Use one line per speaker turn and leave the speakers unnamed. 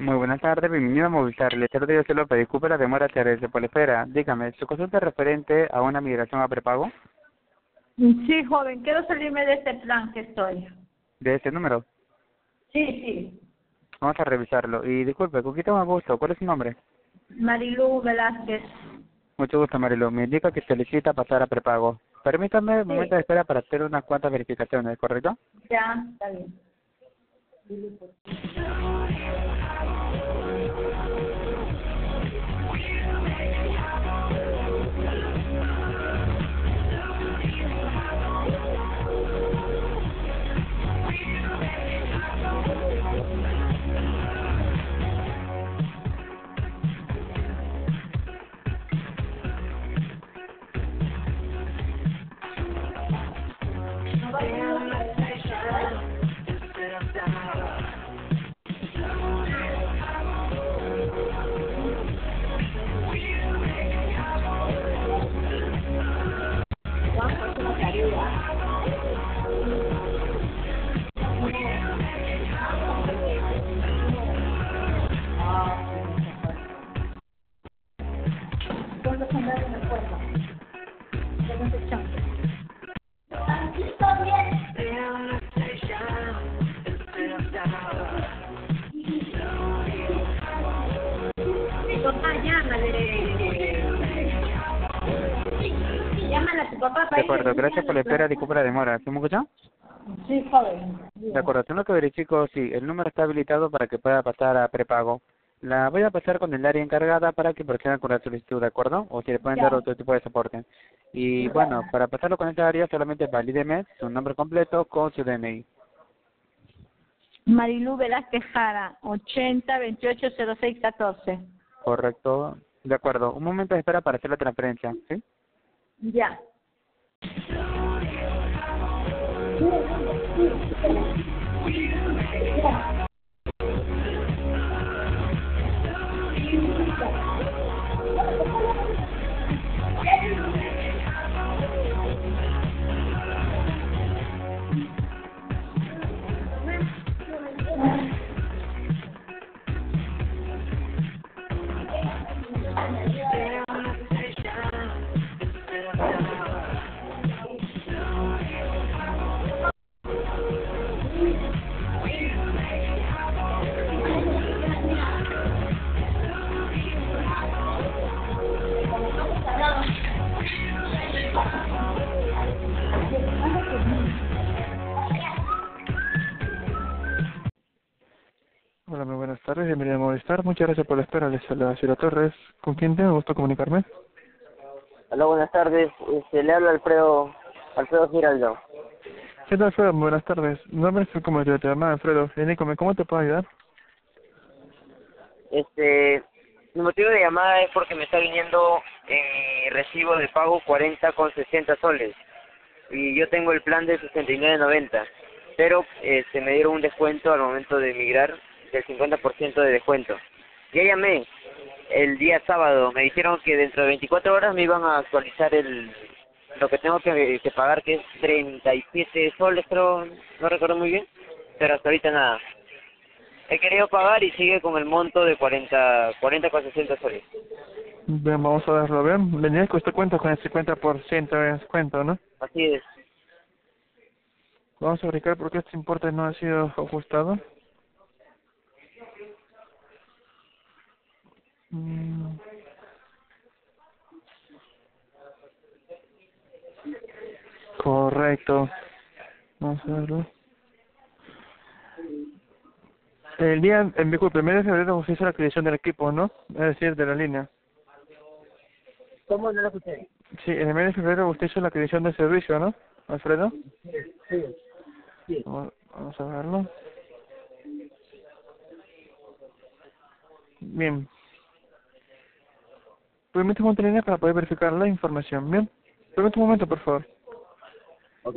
Muy buenas tardes, bienvenido a Movilizar. Le saludo yo López, disculpe la demora de Polifera. Dígame, ¿su consulta es referente a una migración a prepago?
Sí, joven, quiero salirme de este plan que estoy.
¿De ese número?
Sí, sí.
Vamos a revisarlo. Y disculpe, ¿con quién tengo gusto? ¿Cuál es su nombre?
Marilu Velázquez.
Mucho gusto, Marilu. Me indica que solicita pasar a prepago. Permítame un momento de espera para hacer unas cuantas verificaciones, ¿correcto?
Ya, está bien. Llámale a papá
De acuerdo, gracias por la espera, disculpe la demora. ¿Sí me escucha?
Sí, joven.
De acuerdo, tengo que verifico si el número está habilitado para que pueda pasar a prepago. La voy a pasar con el área encargada para que proceda con la solicitud, ¿de acuerdo? O si le pueden dar otro tipo de soporte. Y bueno, para pasarlo con esta área solamente valídeme su nombre completo con su DNI.
Marilu Velázquez Jara, 80 28 06 14.
Correcto. De acuerdo. Un momento de espera para hacer la transferencia, ¿sí?
Ya.
Thank you. Tardes, bienvenido a Movistar. Muchas gracias por la espera. Les saluda Ciro Torres. ¿Con quién tengo gusto comunicarme?
Hola, buenas tardes. Este, le habla Alfredo, Alfredo Giraldo.
¿Qué tal, Alfredo? Buenas tardes. Mi nombre es como te llama Alfredo. Indícame, ¿cómo te puedo ayudar?
Este, mi motivo de llamada es porque me está viniendo en mi recibo de pago 40 con 60 soles. Y yo tengo el plan de 69.90. Pero este, me dieron un descuento al momento de emigrar del 50% de descuento. Ya llamé el día sábado, me dijeron que dentro de 24 horas me iban a actualizar el lo que tengo que, que pagar, que es 37 soles, creo, no recuerdo muy bien, pero hasta ahorita nada. He querido pagar y sigue con el monto de 40, 40 con 60 soles.
Bien, vamos a verlo bien. Venía que usted cuenta con el 50% de descuento, ¿no?
Así es.
Vamos a verificar por qué este importe no ha sido ajustado. Mm. Correcto. Vamos a verlo. El día, en disculpe, el mes de febrero usted hizo la adquisición del equipo, ¿no? Es decir, de la línea.
¿Cómo no lo escuché?
Sí, en el mes de febrero usted hizo la adquisición del servicio, ¿no, Alfredo?
Sí.
Vamos a verlo. Bien. Permítame un línea para poder verificar la información. Bien. Permítame un momento, por favor.
Ok.